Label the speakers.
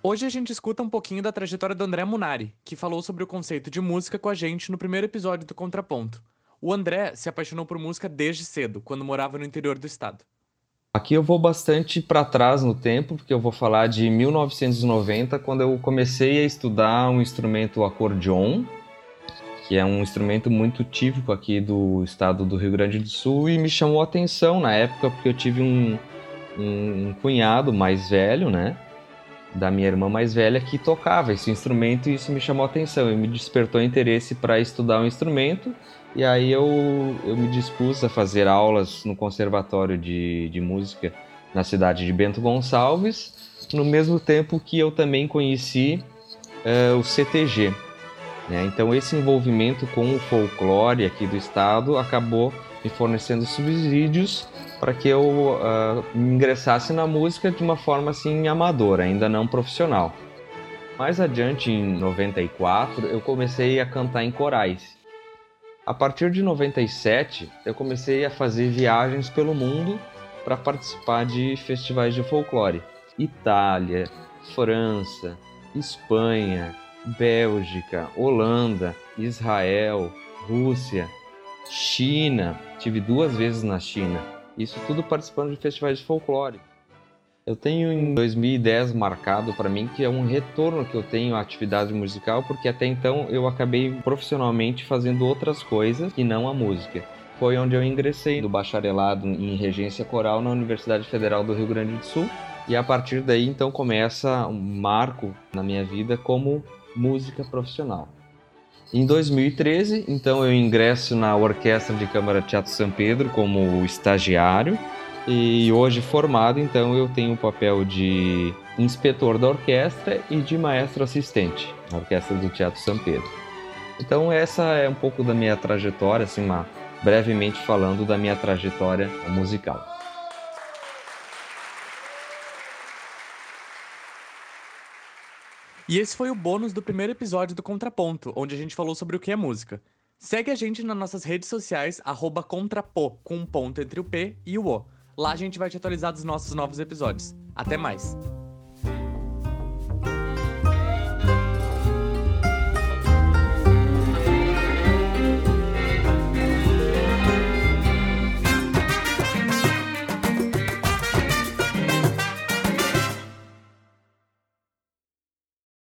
Speaker 1: Hoje a gente escuta um pouquinho da trajetória do André Munari, que falou sobre o conceito de música com a gente no primeiro episódio do Contraponto. O André se apaixonou por música desde cedo, quando morava no interior do estado.
Speaker 2: Aqui eu vou bastante para trás no tempo, porque eu vou falar de 1990, quando eu comecei a estudar um instrumento acordeon, que é um instrumento muito típico aqui do estado do Rio Grande do Sul e me chamou a atenção na época porque eu tive um, um, um cunhado mais velho, né, da minha irmã mais velha que tocava esse instrumento e isso me chamou a atenção e me despertou interesse para estudar o um instrumento e aí eu, eu me dispus a fazer aulas no conservatório de, de música na cidade de Bento Gonçalves no mesmo tempo que eu também conheci uh, o CTG né? Então, esse envolvimento com o folclore aqui do estado acabou me fornecendo subsídios para que eu uh, ingressasse na música de uma forma assim amadora, ainda não profissional. Mais adiante, em 94, eu comecei a cantar em corais. A partir de 97, eu comecei a fazer viagens pelo mundo para participar de festivais de folclore. Itália, França, Espanha, Bélgica, Holanda, Israel, Rússia, China. Tive duas vezes na China. Isso tudo participando de festivais de folclore. Eu tenho em 2010 marcado para mim que é um retorno que eu tenho à atividade musical, porque até então eu acabei profissionalmente fazendo outras coisas e não a música. Foi onde eu ingressei do bacharelado em regência coral na Universidade Federal do Rio Grande do Sul. E a partir daí então começa um marco na minha vida como música profissional. Em 2013, então eu ingresso na Orquestra de Câmara Teatro São Pedro como estagiário e hoje formado, então eu tenho o papel de inspetor da orquestra e de maestro assistente na Orquestra do Teatro São Pedro. Então essa é um pouco da minha trajetória, assim, uma, brevemente falando da minha trajetória musical.
Speaker 1: E esse foi o bônus do primeiro episódio do Contraponto, onde a gente falou sobre o que é música. Segue a gente nas nossas redes sociais, arroba contrapô, com um ponto entre o P e o O. Lá a gente vai te atualizar dos nossos novos episódios. Até mais!